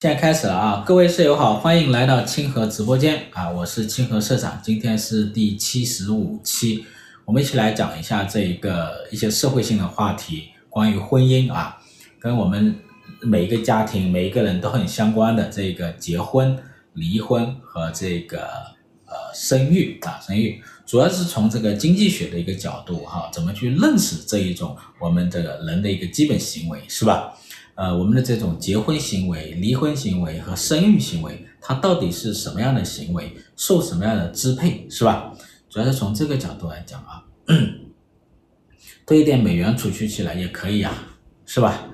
现在开始了啊！各位室友好，欢迎来到清河直播间啊！我是清河社长，今天是第七十五期，我们一起来讲一下这一个一些社会性的话题，关于婚姻啊，跟我们每一个家庭每一个人都很相关的这个结婚、离婚和这个呃生育啊，生育主要是从这个经济学的一个角度哈、怎么去认识这一种我们这个人的一个基本行为，是吧？呃，我们的这种结婚行为、离婚行为和生育行为，它到底是什么样的行为，受什么样的支配，是吧？主要是从这个角度来讲啊，多一点美元储蓄起来也可以啊，是吧？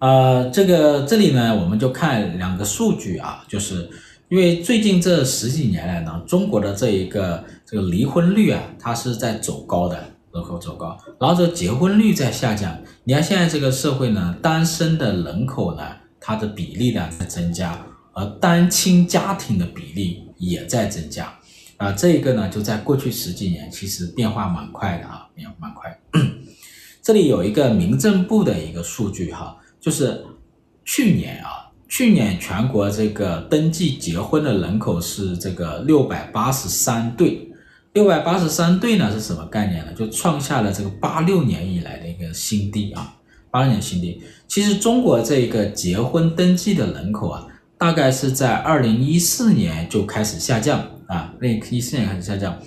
呃，这个这里呢，我们就看两个数据啊，就是因为最近这十几年来呢，中国的这一个这个离婚率啊，它是在走高的。人口走高，然后这结婚率在下降。你看现在这个社会呢，单身的人口呢，它的比例呢在增加，而单亲家庭的比例也在增加。啊，这个呢就在过去十几年其实变化蛮快的啊，变化蛮快。这里有一个民政部的一个数据哈，就是去年啊，去年全国这个登记结婚的人口是这个六百八十三对。六百八十三对呢是什么概念呢？就创下了这个八六年以来的一个新低啊，八六年新低。其实中国这个结婚登记的人口啊，大概是在二零一四年就开始下降啊，那一四年开始下降，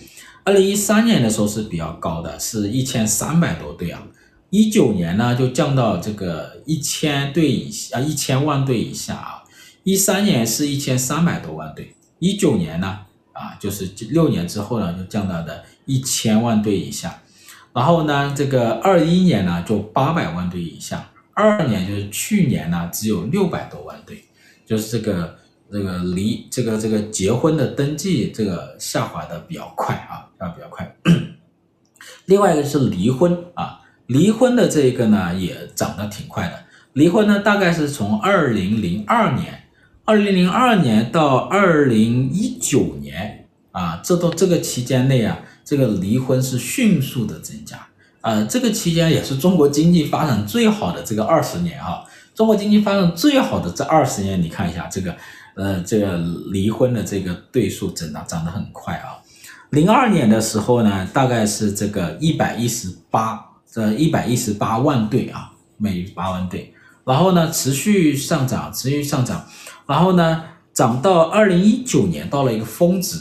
二零一三年的时候是比较高的，是一千三百多对啊，一九年呢就降到这个一千对以下啊，一千万对以下啊，一三年是一千三百多万对，一九年呢？啊，就是六年之后呢，就降到的一千万对以下，然后呢，这个二一年呢就八百万对以下，二年就是去年呢只有六百多万对，就是这个这个离这个这个结婚的登记这个下滑的比较快啊，下滑比较快。另外一个是离婚啊，离婚的这个呢也涨得挺快的，离婚呢大概是从二零零二年。二零零二年到二零一九年啊，这都这个期间内啊，这个离婚是迅速的增加。呃，这个期间也是中国经济发展最好的这个二十年哈。中国经济发展最好的这二十年，你看一下这个，呃，这个离婚的这个对数增长涨得很快啊。零二年的时候呢，大概是这个一百一十八，这一百一十八万对啊，每八万对，然后呢，持续上涨，持续上涨。然后呢，涨到二零一九年到了一个峰值，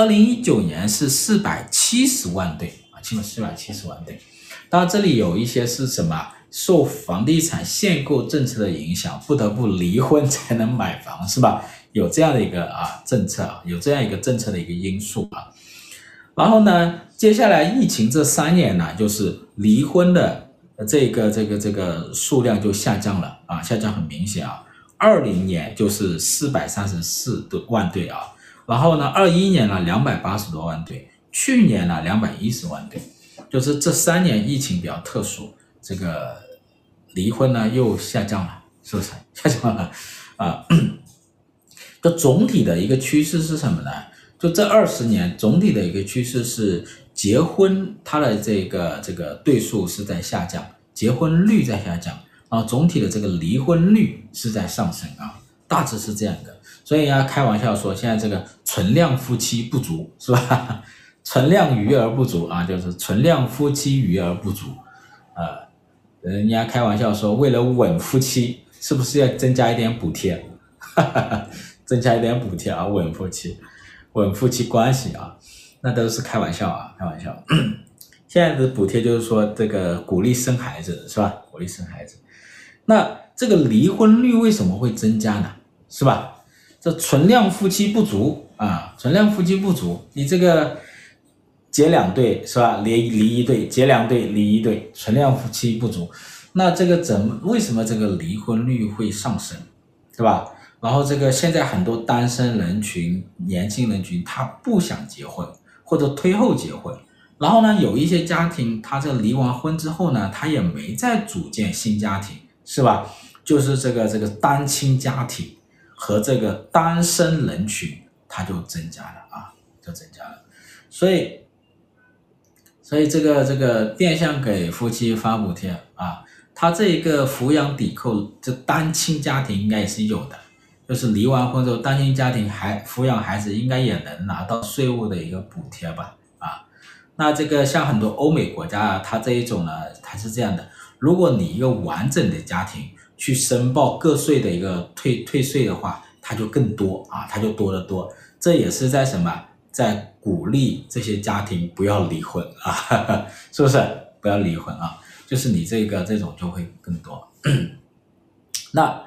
二零一九年是四百七十万对啊，起码四百七十万对。当然这里有一些是什么，受房地产限购政策的影响，不得不离婚才能买房，是吧？有这样的一个啊政策啊，有这样一个政策的一个因素啊。然后呢，接下来疫情这三年呢，就是离婚的这个这个这个数量就下降了啊，下降很明显啊。二零年就是四百三十四万对啊，然后呢，二一年呢两百八十多万对，去年呢两百一十万对，就是这三年疫情比较特殊，这个离婚呢又下降了，是不是 下降了啊？这总体的一个趋势是什么呢？就这二十年总体的一个趋势是结婚它的这个这个对数是在下降，结婚率在下降。啊，总体的这个离婚率是在上升啊，大致是这样的。所以啊，开玩笑说，现在这个存量夫妻不足是吧？存量余额不足啊，就是存量夫妻余额不足啊。人家开玩笑说，为了稳夫妻，是不是要增加一点补贴？哈哈哈，增加一点补贴啊，稳夫妻，稳夫妻关系啊，那都是开玩笑啊，开玩笑。现在的补贴就是说，这个鼓励生孩子是吧？鼓励生孩子。那这个离婚率为什么会增加呢？是吧？这存量夫妻不足啊，存量夫妻不足，你这个结两对是吧？离离一对，结两对离一对，存量夫妻不足，那这个怎么为什么这个离婚率会上升，对吧？然后这个现在很多单身人群、年轻人群，他不想结婚或者推后结婚，然后呢，有一些家庭，他这离完婚之后呢，他也没再组建新家庭。是吧？就是这个这个单亲家庭和这个单身人群，它就增加了啊，就增加了。所以，所以这个这个变相给夫妻发补贴啊，他这一个抚养抵扣，这单亲家庭应该也是有的，就是离完婚之后，单亲家庭还抚养孩子应该也能拿到税务的一个补贴吧？啊，那这个像很多欧美国家啊，它这一种呢，它是这样的：如果你一个完整的家庭去申报个税的一个退退税的话，它就更多啊，它就多得多。这也是在什么？在鼓励这些家庭不要离婚啊，是不是？不要离婚啊，就是你这个这种就会更多。那。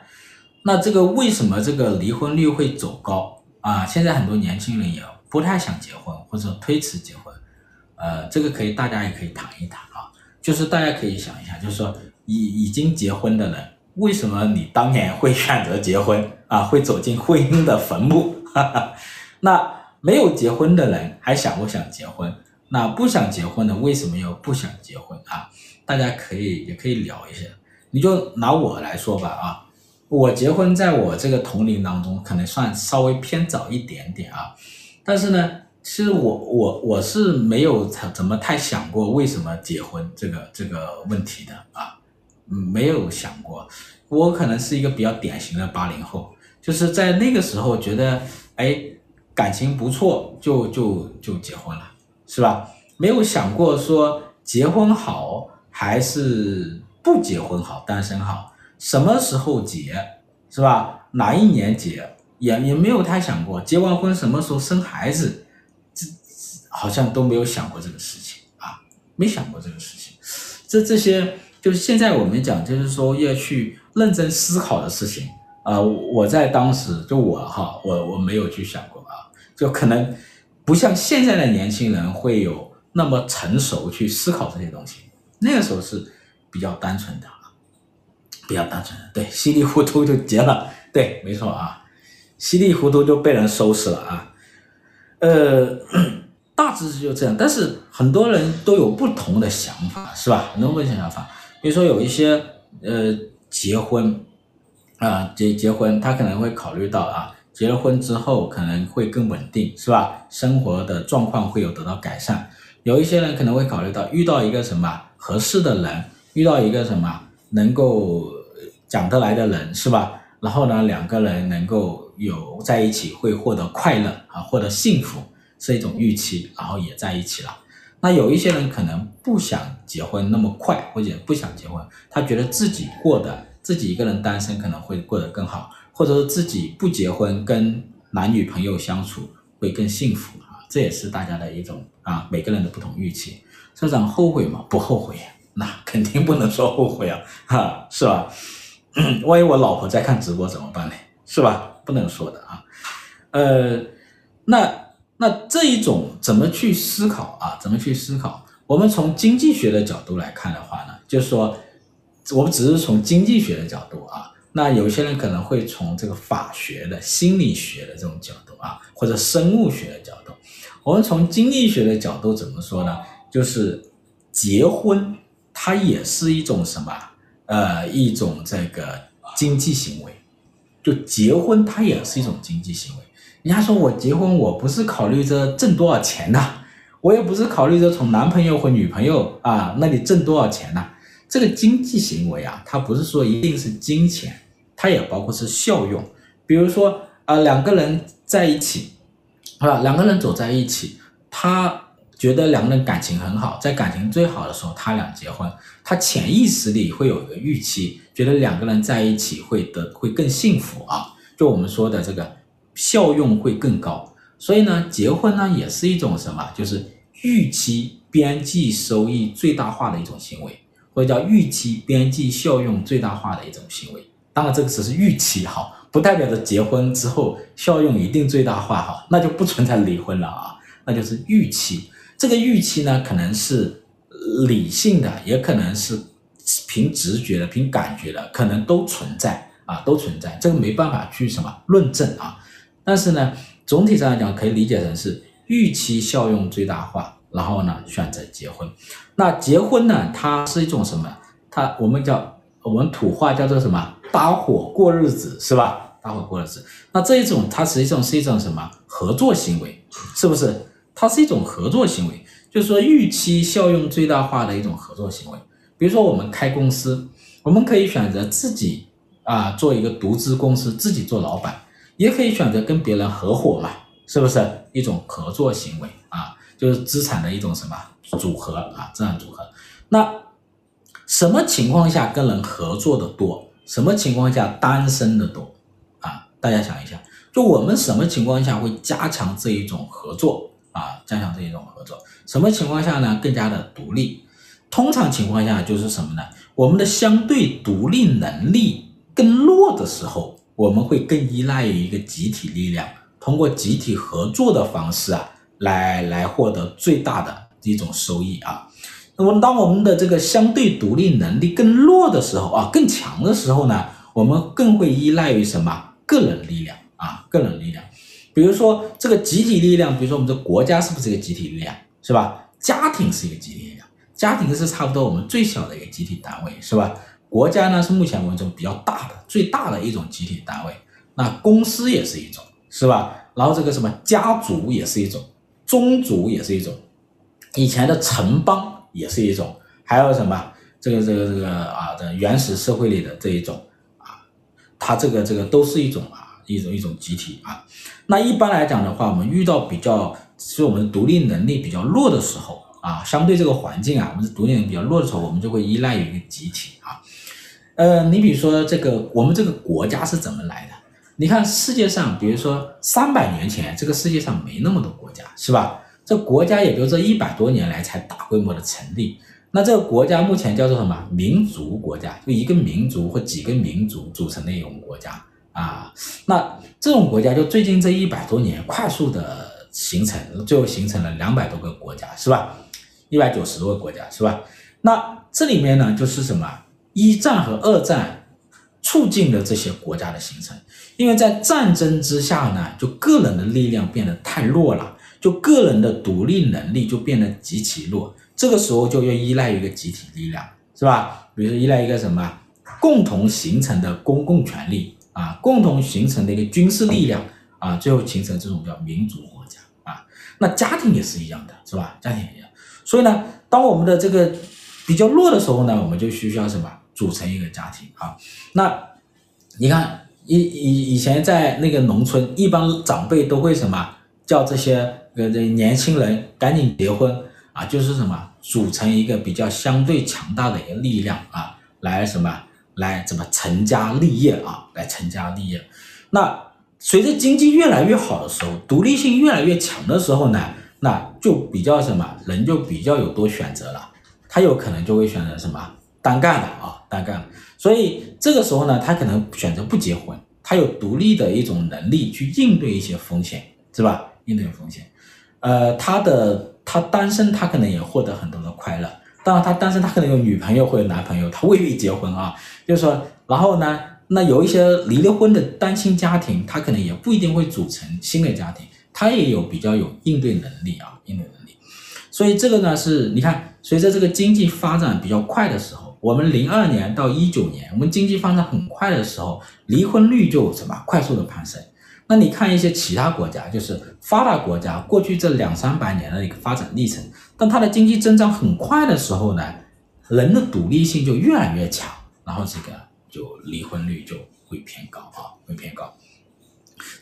那这个为什么这个离婚率会走高啊？现在很多年轻人也不太想结婚，或者推迟结婚，呃，这个可以大家也可以谈一谈啊。就是大家可以想一下，就是说已已经结婚的人，为什么你当年会选择结婚 啊？会走进婚姻的坟墓？哈哈。那没有结婚的人还想不想结婚？那不想结婚的为什么又不想结婚啊？大家可以也可以聊一下。你就拿我来说吧啊。我结婚，在我这个同龄当中，可能算稍微偏早一点点啊。但是呢，其实我我我是没有怎么太想过为什么结婚这个这个问题的啊，没有想过。我可能是一个比较典型的八零后，就是在那个时候觉得，哎，感情不错，就就就结婚了，是吧？没有想过说结婚好还是不结婚好，单身好。什么时候结，是吧？哪一年结，也也没有太想过。结完婚什么时候生孩子，这好像都没有想过这个事情啊，没想过这个事情。这这些就是现在我们讲，就是说要去认真思考的事情啊。我在当时就我哈，我我没有去想过啊，就可能不像现在的年轻人会有那么成熟去思考这些东西。那个时候是比较单纯的。比较单纯的，对，稀里糊涂就结了，对，没错啊，稀里糊涂就被人收拾了啊，呃，大致是就这样，但是很多人都有不同的想法，是吧？很多不同想法，比如说有一些呃结婚啊结结婚，他可能会考虑到啊，结了婚之后可能会更稳定，是吧？生活的状况会有得到改善。有一些人可能会考虑到遇到一个什么合适的人，遇到一个什么。能够讲得来的人是吧？然后呢，两个人能够有在一起会获得快乐啊，获得幸福是一种预期，然后也在一起了。那有一些人可能不想结婚那么快，或者不想结婚，他觉得自己过的自己一个人单身可能会过得更好，或者说自己不结婚跟男女朋友相处会更幸福啊，这也是大家的一种啊，每个人的不同预期。社长后悔吗？不后悔。那肯定不能说后悔啊，哈，是吧？万一我老婆在看直播怎么办呢？是吧？不能说的啊。呃，那那这一种怎么去思考啊？怎么去思考？我们从经济学的角度来看的话呢，就是说，我们只是从经济学的角度啊。那有些人可能会从这个法学的、心理学的这种角度啊，或者生物学的角度。我们从经济学的角度怎么说呢？就是结婚。它也是一种什么？呃，一种这个经济行为，就结婚，它也是一种经济行为。人家说我结婚，我不是考虑着挣多少钱呐，我也不是考虑着从男朋友或女朋友啊那里挣多少钱呐。这个经济行为啊，它不是说一定是金钱，它也包括是效用。比如说啊，两个人在一起，啊，两个人走在一起，他。觉得两个人感情很好，在感情最好的时候，他俩结婚，他潜意识里会有一个预期，觉得两个人在一起会得会更幸福啊，就我们说的这个效用会更高。所以呢，结婚呢也是一种什么？就是预期边际收益最大化的一种行为，或者叫预期边际效用最大化的一种行为。当然，这个只是预期哈，不代表着结婚之后效用一定最大化哈，那就不存在离婚了啊，那就是预期。这个预期呢，可能是理性的，也可能是凭直觉的、凭感觉的，可能都存在啊，都存在。这个没办法去什么论证啊。但是呢，总体上来讲，可以理解成是预期效用最大化，然后呢，选择结婚。那结婚呢，它是一种什么？它我们叫我们土话叫做什么？搭伙过日子是吧？搭伙过日子。那这一种它实际上是一种什么？合作行为，是不是？它是一种合作行为，就是说预期效用最大化的一种合作行为。比如说我们开公司，我们可以选择自己啊做一个独资公司，自己做老板，也可以选择跟别人合伙嘛，是不是一种合作行为啊？就是资产的一种什么组合啊？这样组合。那什么情况下跟人合作的多？什么情况下单身的多？啊，大家想一下，就我们什么情况下会加强这一种合作啊？加强这一种合作，什么情况下呢？更加的独立。通常情况下就是什么呢？我们的相对独立能力更弱的时候，我们会更依赖于一个集体力量，通过集体合作的方式啊，来来获得最大的一种收益啊。那么当我们的这个相对独立能力更弱的时候啊，更强的时候呢，我们更会依赖于什么？个人力量啊，个人力量。比如说这个集体力量，比如说我们的国家是不是一个集体力量？是吧？家庭是一个集体力量。家庭是差不多我们最小的一个集体单位，是吧？国家呢是目前为止比较大的、最大的一种集体单位。那公司也是一种，是吧？然后这个什么家族也是一种，宗族也是一种，以前的城邦也是一种，还有什么这个这个这个啊的原始社会里的这一种啊，它这个这个都是一种啊一种一种集体啊。那一般来讲的话，我们遇到比较是我们独立能力比较弱的时候。啊，相对这个环境啊，我们独立能力比较弱的时候，我们就会依赖于一个集体啊。呃，你比如说这个，我们这个国家是怎么来的？你看世界上，比如说三百年前，这个世界上没那么多国家，是吧？这国家也就这一百多年来才大规模的成立。那这个国家目前叫做什么？民族国家，就一个民族或几个民族组成的一种国家啊。那这种国家就最近这一百多年快速的形成，最后形成了两百多个国家，是吧？一百九十多个国家是吧？那这里面呢，就是什么？一战和二战促进了这些国家的形成，因为在战争之下呢，就个人的力量变得太弱了，就个人的独立能力就变得极其弱。这个时候就要依赖一个集体力量，是吧？比如说依赖一个什么共同形成的公共权力啊，共同形成的一个军事力量啊，最后形成这种叫民族国家啊。那家庭也是一样的，是吧？家庭也一样。所以呢，当我们的这个比较弱的时候呢，我们就需要什么？组成一个家庭啊。那你看，以以以前在那个农村，一般长辈都会什么？叫这些呃这年轻人赶紧结婚啊，就是什么？组成一个比较相对强大的一个力量啊，来什么？来怎么成家立业啊？来成家立业。那随着经济越来越好的时候，独立性越来越强的时候呢？那就比较什么，人就比较有多选择了，他有可能就会选择什么单干了啊，单干。所以这个时候呢，他可能选择不结婚，他有独立的一种能力去应对一些风险，是吧？应对风险。呃，他的他单身，他可能也获得很多的快乐。当然，他单身，他可能有女朋友或者男朋友，他未必结婚啊。就是说，然后呢，那有一些离了婚的单亲家庭，他可能也不一定会组成新的家庭。他也有比较有应对能力啊，应对能力，所以这个呢是，你看，随着这个经济发展比较快的时候，我们零二年到一九年，我们经济发展很快的时候，离婚率就什么快速的攀升。那你看一些其他国家，就是发达国家，过去这两三百年的一个发展历程，当它的经济增长很快的时候呢，人的独立性就越来越强，然后这个就离婚率就会偏高啊，会偏高。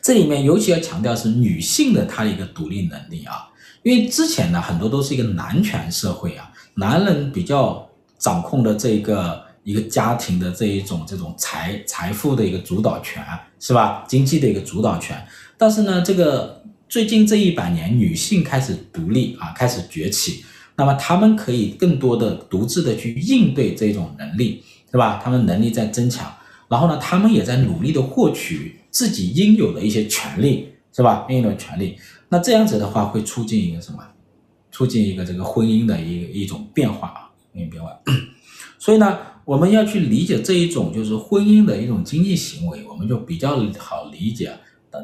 这里面尤其要强调是女性的她的一个独立能力啊，因为之前呢很多都是一个男权社会啊，男人比较掌控的这个一个家庭的这一种这种财财富的一个主导权是吧？经济的一个主导权。但是呢，这个最近这一百年，女性开始独立啊，开始崛起，那么她们可以更多的独自的去应对这种能力，是吧？她们能力在增强，然后呢，她们也在努力的获取。自己应有的一些权利，是吧？应有的权利，那这样子的话会促进一个什么？促进一个这个婚姻的一一种变化啊，婚姻变化。所以呢，我们要去理解这一种就是婚姻的一种经济行为，我们就比较好理解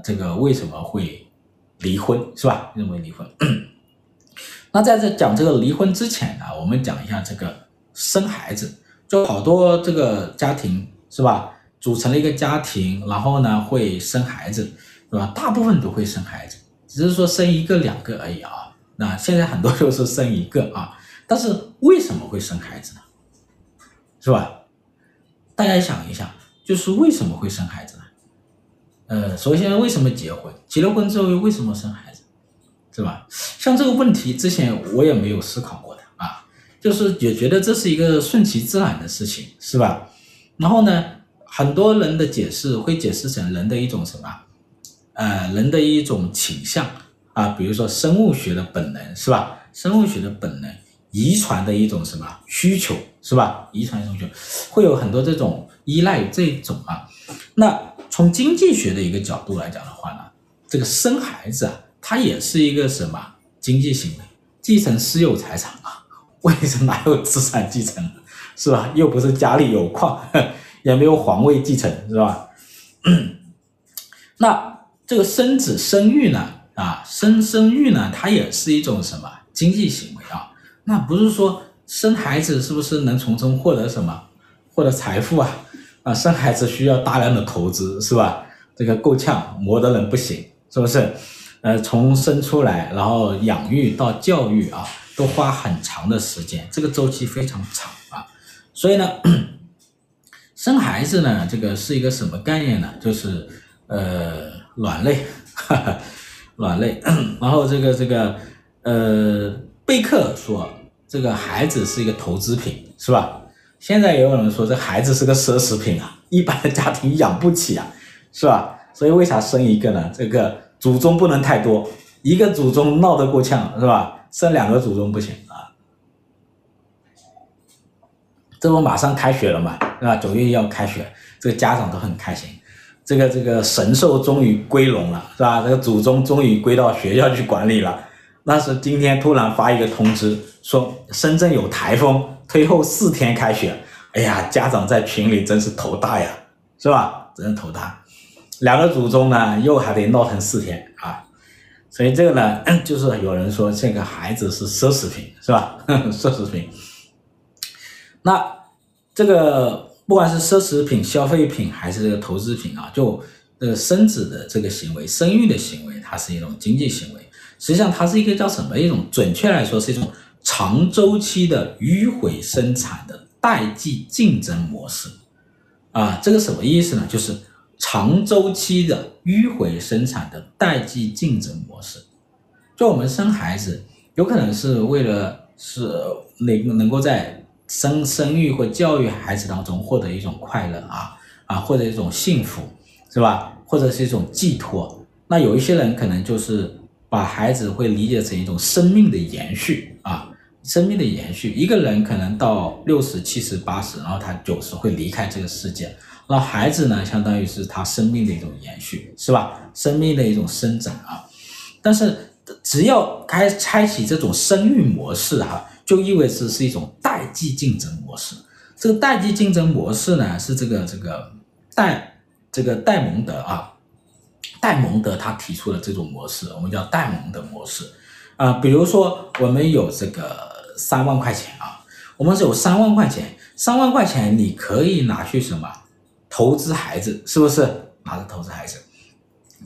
这个为什么会离婚，是吧？认为离婚。那在这讲这个离婚之前呢，我们讲一下这个生孩子，就好多这个家庭，是吧？组成了一个家庭，然后呢会生孩子，对吧？大部分都会生孩子，只是说生一个两个而已啊。那现在很多都是生一个啊，但是为什么会生孩子呢？是吧？大家想一想，就是为什么会生孩子呢？呃，首先为什么结婚？结了婚之后又为什么生孩子？是吧？像这个问题之前我也没有思考过的啊，就是也觉得这是一个顺其自然的事情，是吧？然后呢，很多人的解释会解释成人的一种什么？呃，人的一种倾向啊，比如说生物学的本能，是吧？生物学的本能，遗传的一种什么需求，是吧？遗传一种需求，会有很多这种依赖这种啊。那从经济学的一个角度来讲的话呢，这个生孩子啊，它也是一个什么经济行为？继承私有财产啊？为什么哪有资产继承？是吧？又不是家里有矿，也没有皇位继承，是吧？那。这个生子生育呢，啊，生生育呢，它也是一种什么经济行为啊？那不是说生孩子是不是能从中获得什么，获得财富啊？啊，生孩子需要大量的投资，是吧？这个够呛磨的人不行，是不是？呃，从生出来，然后养育到教育啊，都花很长的时间，这个周期非常长啊。所以呢，生孩子呢，这个是一个什么概念呢？就是呃。卵类，哈哈，卵类，然后这个这个，呃，贝克说这个孩子是一个投资品，是吧？现在也有人说这孩子是个奢侈品啊，一般的家庭养不起啊，是吧？所以为啥生一个呢？这个祖宗不能太多，一个祖宗闹得够呛，是吧？生两个祖宗不行啊。这不马上开学了嘛，是吧？九月要开学，这个家长都很开心。这个这个神兽终于归笼了，是吧？这个祖宗终于归到学校去管理了。但是今天突然发一个通知，说深圳有台风，推后四天开学。哎呀，家长在群里真是头大呀，是吧？真是头大。两个祖宗呢，又还得闹腾四天啊。所以这个呢，就是有人说这个孩子是奢侈品，是吧？奢侈品。那这个。不管是奢侈品、消费品还是这个投资品啊，就这个生子的这个行为、生育的行为，它是一种经济行为。实际上，它是一个叫什么？一种准确来说是一种长周期的迂回生产的代际竞争模式。啊，这个什么意思呢？就是长周期的迂回生产的代际竞争模式。就我们生孩子，有可能是为了是能能够在。生生育或教育孩子当中获得一种快乐啊啊，或者一种幸福，是吧？或者是一种寄托。那有一些人可能就是把孩子会理解成一种生命的延续啊，生命的延续。一个人可能到六十、七十、八十，然后他九十会离开这个世界，那孩子呢，相当于是他生命的一种延续，是吧？生命的一种生长啊。但是只要开开启这种生育模式哈、就意味着是一种代际竞争模式。这个代际竞争模式呢，是这个这个戴这个戴蒙德啊，戴蒙德他提出的这种模式，我们叫戴蒙德模式啊。比如说，我们有这个三万块钱啊，我们是有三万块钱，三万块钱你可以拿去什么？投资孩子，是不是？拿着投资孩子，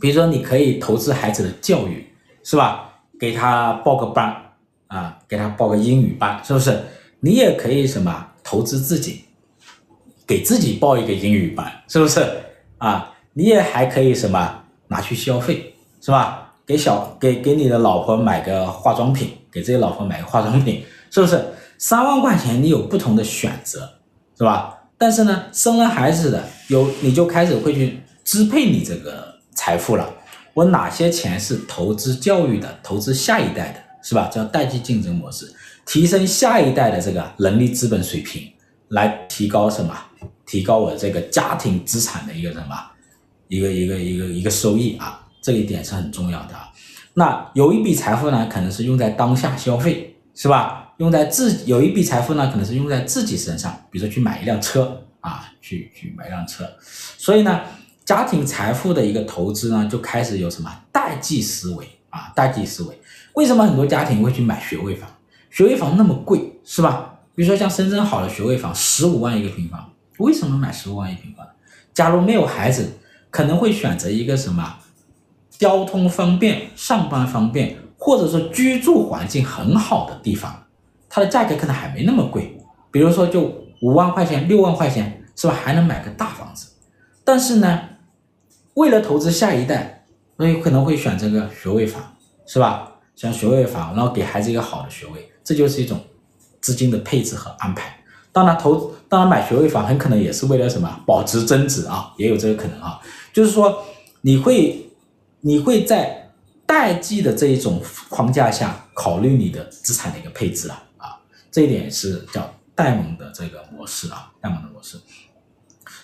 比如说你可以投资孩子的教育，是吧？给他报个班。啊，给他报个英语班，是不是？你也可以什么投资自己，给自己报一个英语班，是不是？啊，你也还可以什么拿去消费，是吧？给小给给你的老婆买个化妆品，给自己老婆买个化妆品，是不是？三万块钱你有不同的选择，是吧？但是呢，生了孩子的有你就开始会去支配你这个财富了。我哪些钱是投资教育的，投资下一代的？是吧？叫代际竞争模式，提升下一代的这个人力资本水平，来提高什么？提高我这个家庭资产的一个什么？一个一个一个一个收益啊！这一点是很重要的。那有一笔财富呢，可能是用在当下消费，是吧？用在自有一笔财富呢，可能是用在自己身上，比如说去买一辆车啊，去去买一辆车。所以呢，家庭财富的一个投资呢，就开始有什么代际思维啊？代际思维。为什么很多家庭会去买学位房？学位房那么贵，是吧？比如说像深圳好的学位房，十五万一个平方，为什么买十五万一平方？假如没有孩子，可能会选择一个什么交通方便、上班方便，或者说居住环境很好的地方，它的价格可能还没那么贵。比如说就五万块钱、六万块钱，是吧？还能买个大房子。但是呢，为了投资下一代，那有可能会选择个学位房，是吧？选学位房，然后给孩子一个好的学位，这就是一种资金的配置和安排。当然投，当然买学位房很可能也是为了什么保值增值啊，也有这个可能啊。就是说，你会你会在代际的这一种框架下考虑你的资产的一个配置啊啊，这一点是叫戴蒙的这个模式啊，戴蒙的模式。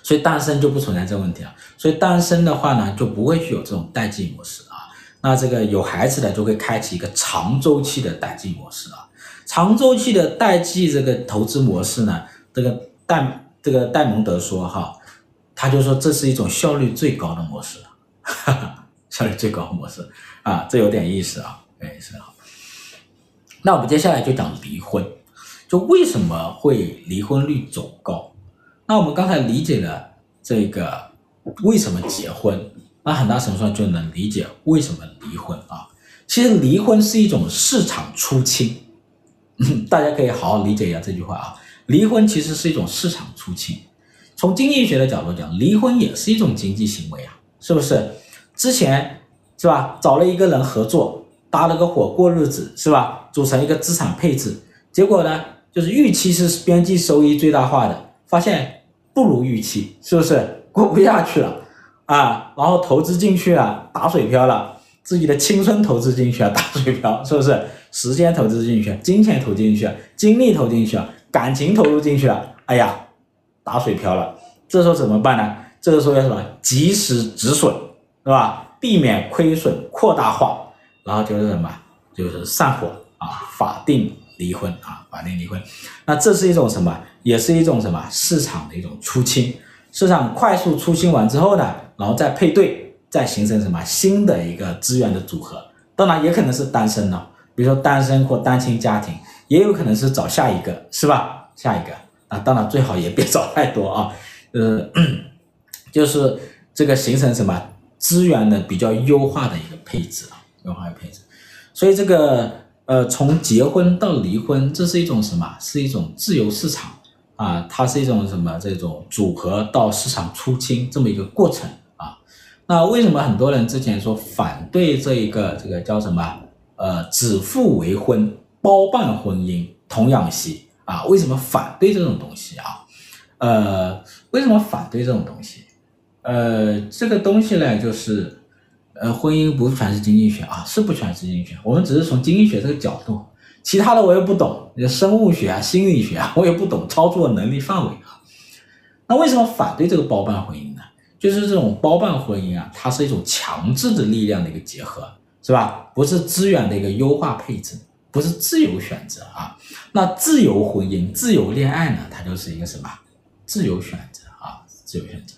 所以单身就不存在这个问题了，所以单身的话呢，就不会去有这种代际模式啊。那这个有孩子的就会开启一个长周期的代际模式啊。长周期的代际这个投资模式呢，这个戴这个戴蒙德说哈，他就说这是一种效率最高的模式，哈哈，效率最高的模式啊，这有点意思啊，哎是好。那我们接下来就讲离婚，就为什么会离婚率走高？那我们刚才理解了这个为什么结婚，那很大程度上就能理解为什么离婚啊。其实离婚是一种市场出清，大家可以好好理解一下这句话啊。离婚其实是一种市场出清，从经济学的角度讲，离婚也是一种经济行为啊，是不是？之前是吧，找了一个人合作，搭了个伙过日子，是吧？组成一个资产配置，结果呢，就是预期是边际收益最大化的，发现。不如预期，是不是过不下去了啊？然后投资进去了，打水漂了，自己的青春投资进去了，打水漂，是不是？时间投资进去，金钱投进去，精力投进去，感情投入进去了，哎呀，打水漂了。这时候怎么办呢？这个时候要什么？及时止损，是吧？避免亏损扩大化，然后就是什么？就是散伙啊，法定离婚啊，法定离婚。那这是一种什么？也是一种什么市场的一种出清，市场快速出清完之后呢，然后再配对，再形成什么新的一个资源的组合。当然也可能是单身的，比如说单身或单亲家庭，也有可能是找下一个，是吧？下一个啊，当然最好也别 找太多啊，呃，就是这个形成什么资源的比较优化的一个配置啊，优化的配置。所以这个呃，从结婚到离婚，这是一种什么？是一种自由市场。啊，它是一种什么这种组合到市场出清这么一个过程啊？那为什么很多人之前说反对这一个这个叫什么呃指腹为婚包办婚姻童养媳啊？为什么反对这种东西啊？呃，为什么反对这种东西？呃，这个东西呢，就是呃婚姻不全是经济学啊，是不全是经济学，我们只是从经济学这个角度。其他的我也不懂，生物学啊、心理学啊，我也不懂，操作能力范围啊。那为什么反对这个包办婚姻呢？就是这种包办婚姻啊，它是一种强制的力量的一个结合，是吧？不是资源的一个优化配置，不是自由选择啊。那自由婚姻、自由恋爱呢？它就是一个什么？自由选择啊，自由选择。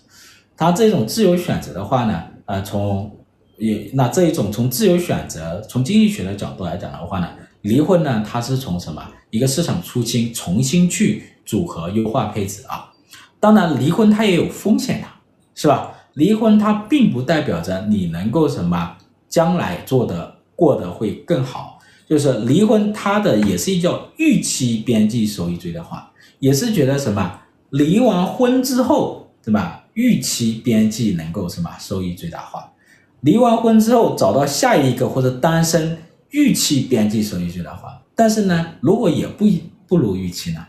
它这种自由选择的话呢，呃，从也那这一种从自由选择，从经济学的角度来讲的话呢？离婚呢，它是从什么一个市场出清，重新去组合优化配置啊。当然，离婚它也有风险的，是吧？离婚它并不代表着你能够什么将来做的过得会更好，就是离婚它的也是一叫预期边际收益最大化，也是觉得什么离完婚之后，对吧？预期边际能够什么收益最大化，离完婚之后找到下一个或者单身。预期边际收益最大化，但是呢，如果也不不如预期呢，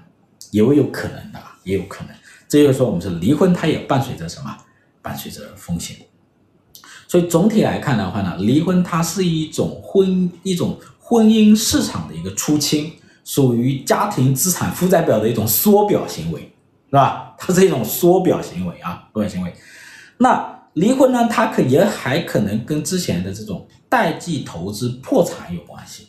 也有可能的，也有可能。这就是说，我们说离婚，它也伴随着什么？伴随着风险。所以总体来看的话呢，离婚它是一种婚一种婚姻市场的一个出清，属于家庭资产负债表的一种缩表行为，是吧？它是一种缩表行为啊，缩表行为。那离婚呢，它可也还可能跟之前的这种。代际投资破产有关系，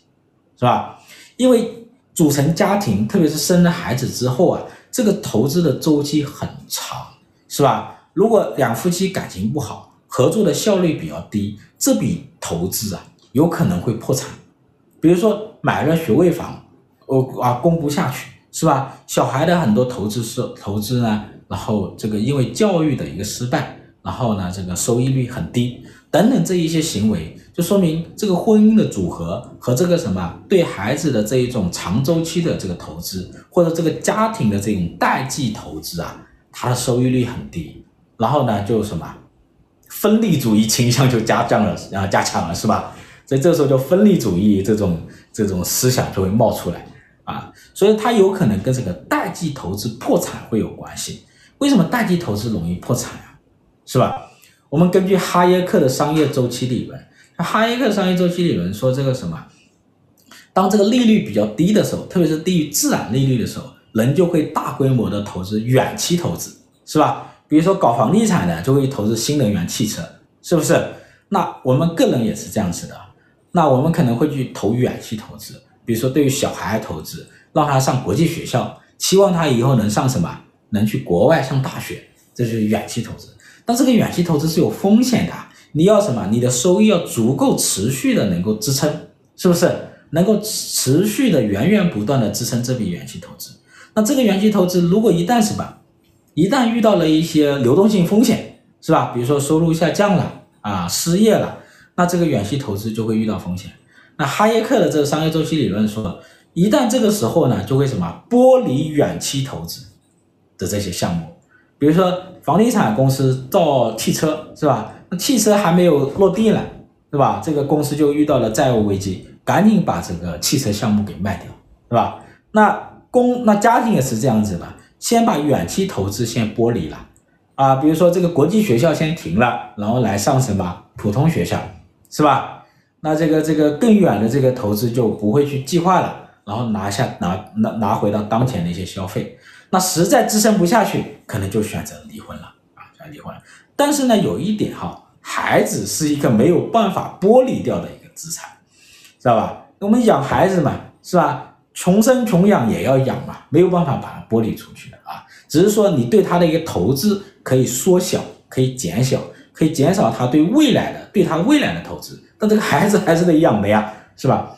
是吧？因为组成家庭，特别是生了孩子之后啊，这个投资的周期很长，是吧？如果两夫妻感情不好，合作的效率比较低，这笔投资啊，有可能会破产。比如说买了学位房，呃啊供不下去，是吧？小孩的很多投资是投资呢，然后这个因为教育的一个失败，然后呢这个收益率很低，等等这一些行为。就说明这个婚姻的组合和这个什么对孩子的这一种长周期的这个投资，或者这个家庭的这种代际投资啊，它的收益率很低，然后呢就什么分离主义倾向就加强了，啊加强了，是吧？所以这时候就分离主义这种这种思想就会冒出来啊，所以它有可能跟这个代际投资破产会有关系。为什么代际投资容易破产啊？是吧？我们根据哈耶克的商业周期理论，哈耶克商业周期理论说这个什么？当这个利率比较低的时候，特别是低于自然利率的时候，人就会大规模的投资远期投资，是吧？比如说搞房地产的就会投资新能源汽车，是不是？那我们个人也是这样子的。那我们可能会去投远期投资，比如说对于小孩投资，让他上国际学校，期望他以后能上什么，能去国外上大学，这就是远期投资。但这个远期投资是有风险的，你要什么？你的收益要足够持续的能够支撑，是不是？能够持续的源源不断的支撑这笔远期投资。那这个远期投资如果一旦什么，一旦遇到了一些流动性风险，是吧？比如说收入下降了啊，失业了。那这个远期投资就会遇到风险。那哈耶克的这个商业周期理论说，一旦这个时候呢，就会什么剥离远期投资的这些项目，比如说房地产公司造汽车是吧？那汽车还没有落地呢，是吧？这个公司就遇到了债务危机，赶紧把这个汽车项目给卖掉，是吧？那公那家庭也是这样子的，先把远期投资先剥离了啊，比如说这个国际学校先停了，然后来上什么普通学校。是吧？那这个这个更远的这个投资就不会去计划了，然后拿下拿拿拿回到当前的一些消费。那实在支撑不下去，可能就选择离婚了啊，选择离婚。但是呢，有一点哈，孩子是一个没有办法剥离掉的一个资产，知道吧？我们养孩子嘛，是吧？穷生穷养也要养嘛，没有办法把它剥离出去的啊。只是说你对他的一个投资可以缩小，可以减小。可以减少他对未来的对他未来的投资，但这个孩子还是得养的呀，是吧？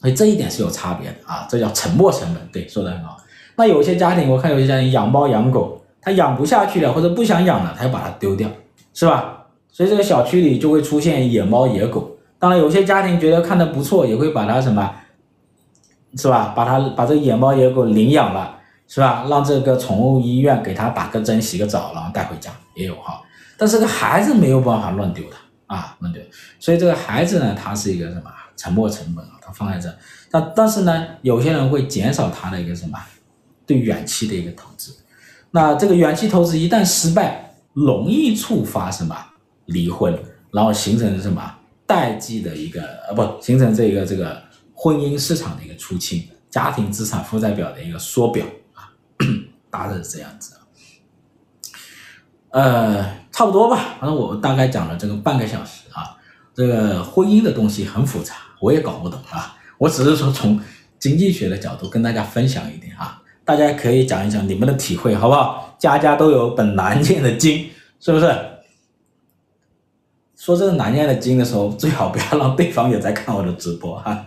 所以这一点是有差别的啊，这叫沉没成本。对，说的很好。那有些家庭，我看有些家庭养猫养狗，他养不下去了，或者不想养了，他要把它丢掉，是吧？所以这个小区里就会出现野猫野狗。当然，有些家庭觉得看的不错，也会把它什么，是吧？把它把这个野猫野狗领养了，是吧？让这个宠物医院给它打个针、洗个澡，然后带回家，也有哈。但是这个孩子没有办法乱丢的啊，乱丢。所以这个孩子呢，他是一个什么沉没成本啊？他放在这，但但是呢，有些人会减少他的一个什么对远期的一个投资。那这个远期投资一旦失败，容易触发什么离婚，然后形成什么代际的一个呃不形成这个这个婚姻市场的一个出清，家庭资产负债表的一个缩表啊，大致是这样子。呃。差不多吧，反正我大概讲了这个半个小时啊。这个婚姻的东西很复杂，我也搞不懂啊。我只是说从经济学的角度跟大家分享一点啊，大家可以讲一讲你们的体会，好不好？家家都有本难念的经，是不是？说这个难念的经的时候，最好不要让对方也在看我的直播哈。